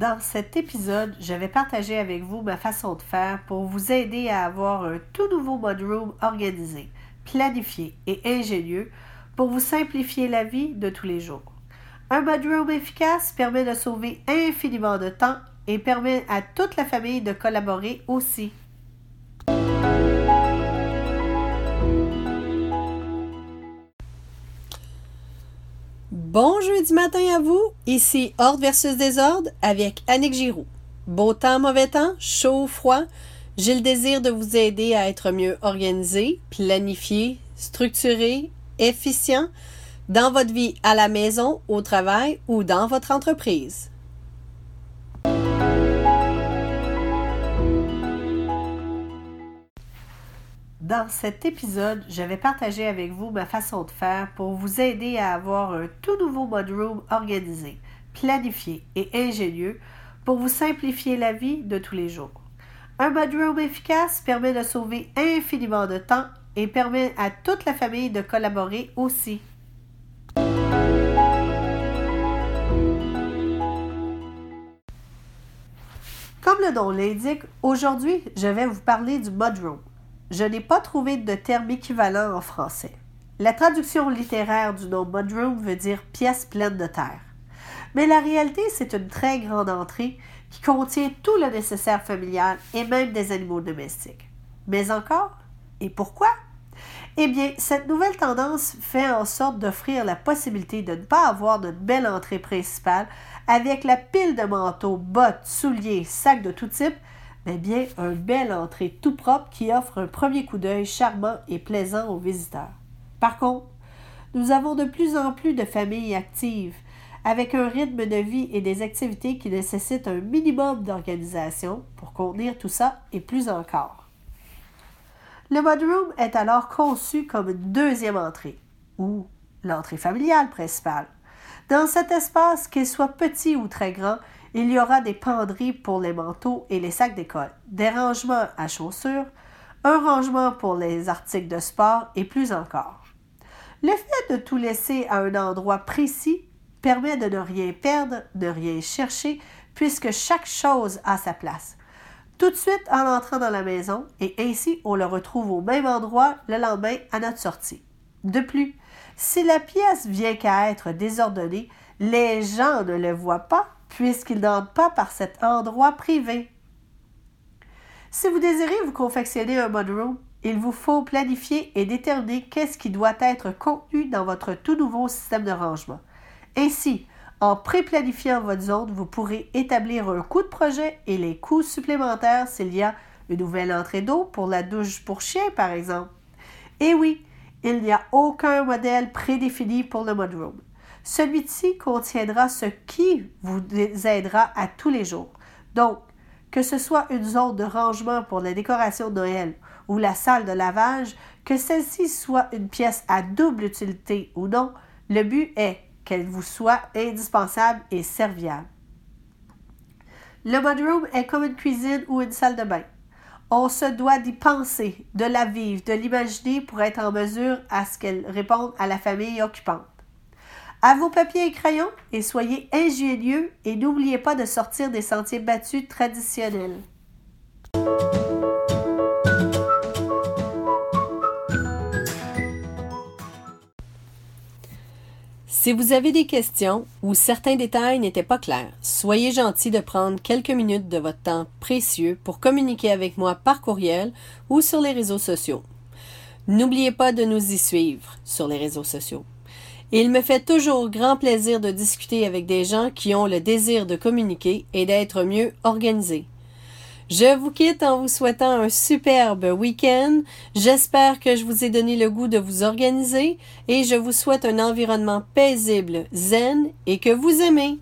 Dans cet épisode, je vais partager avec vous ma façon de faire pour vous aider à avoir un tout nouveau room organisé, planifié et ingénieux pour vous simplifier la vie de tous les jours. Un room efficace permet de sauver infiniment de temps et permet à toute la famille de collaborer aussi. Bon jeudi matin à vous, ici Ordre versus Désordre avec Annick Giroux. Beau temps, mauvais temps, chaud, froid, j'ai le désir de vous aider à être mieux organisé, planifié, structuré, efficient dans votre vie à la maison, au travail ou dans votre entreprise. Dans cet épisode, je vais partager avec vous ma façon de faire pour vous aider à avoir un tout nouveau room organisé, planifié et ingénieux pour vous simplifier la vie de tous les jours. Un room efficace permet de sauver infiniment de temps et permet à toute la famille de collaborer aussi. Comme le nom l'indique, aujourd'hui, je vais vous parler du mudroom. Je n'ai pas trouvé de terme équivalent en français. La traduction littéraire du nom mudroom veut dire pièce pleine de terre. Mais la réalité, c'est une très grande entrée qui contient tout le nécessaire familial et même des animaux domestiques. Mais encore, et pourquoi? Eh bien, cette nouvelle tendance fait en sorte d'offrir la possibilité de ne pas avoir de belle entrée principale avec la pile de manteaux, bottes, souliers, sacs de tout type, mais bien un bel entrée tout propre qui offre un premier coup d'œil charmant et plaisant aux visiteurs. Par contre, nous avons de plus en plus de familles actives, avec un rythme de vie et des activités qui nécessitent un minimum d'organisation pour contenir tout ça et plus encore. Le mudroom est alors conçu comme une deuxième entrée, ou l'entrée familiale principale. Dans cet espace, qu'il soit petit ou très grand, il y aura des penderies pour les manteaux et les sacs d'école, des rangements à chaussures, un rangement pour les articles de sport et plus encore. Le fait de tout laisser à un endroit précis permet de ne rien perdre, de rien chercher, puisque chaque chose a sa place. Tout de suite en entrant dans la maison, et ainsi on le retrouve au même endroit le lendemain à notre sortie. De plus, si la pièce vient qu'à être désordonnée, les gens ne le voient pas puisqu'ils n'entrent pas par cet endroit privé. Si vous désirez vous confectionner un mudroom, il vous faut planifier et déterminer qu'est-ce qui doit être contenu dans votre tout nouveau système de rangement. Ainsi, en pré-planifiant votre zone, vous pourrez établir un coût de projet et les coûts supplémentaires s'il y a une nouvelle entrée d'eau pour la douche pour chien, par exemple. Et oui, il n'y a aucun modèle prédéfini pour le mudroom. Celui-ci contiendra ce qui vous aidera à tous les jours. Donc, que ce soit une zone de rangement pour la décoration de Noël ou la salle de lavage, que celle-ci soit une pièce à double utilité ou non, le but est qu'elle vous soit indispensable et serviable. Le mudroom est comme une cuisine ou une salle de bain. On se doit d'y penser, de la vivre, de l'imaginer pour être en mesure à ce qu'elle réponde à la famille occupante. À vos papiers et crayons et soyez ingénieux et n'oubliez pas de sortir des sentiers battus traditionnels. Si vous avez des questions ou certains détails n'étaient pas clairs, soyez gentil de prendre quelques minutes de votre temps précieux pour communiquer avec moi par courriel ou sur les réseaux sociaux. N'oubliez pas de nous y suivre sur les réseaux sociaux. Il me fait toujours grand plaisir de discuter avec des gens qui ont le désir de communiquer et d'être mieux organisés. Je vous quitte en vous souhaitant un superbe week-end. J'espère que je vous ai donné le goût de vous organiser et je vous souhaite un environnement paisible, zen et que vous aimez.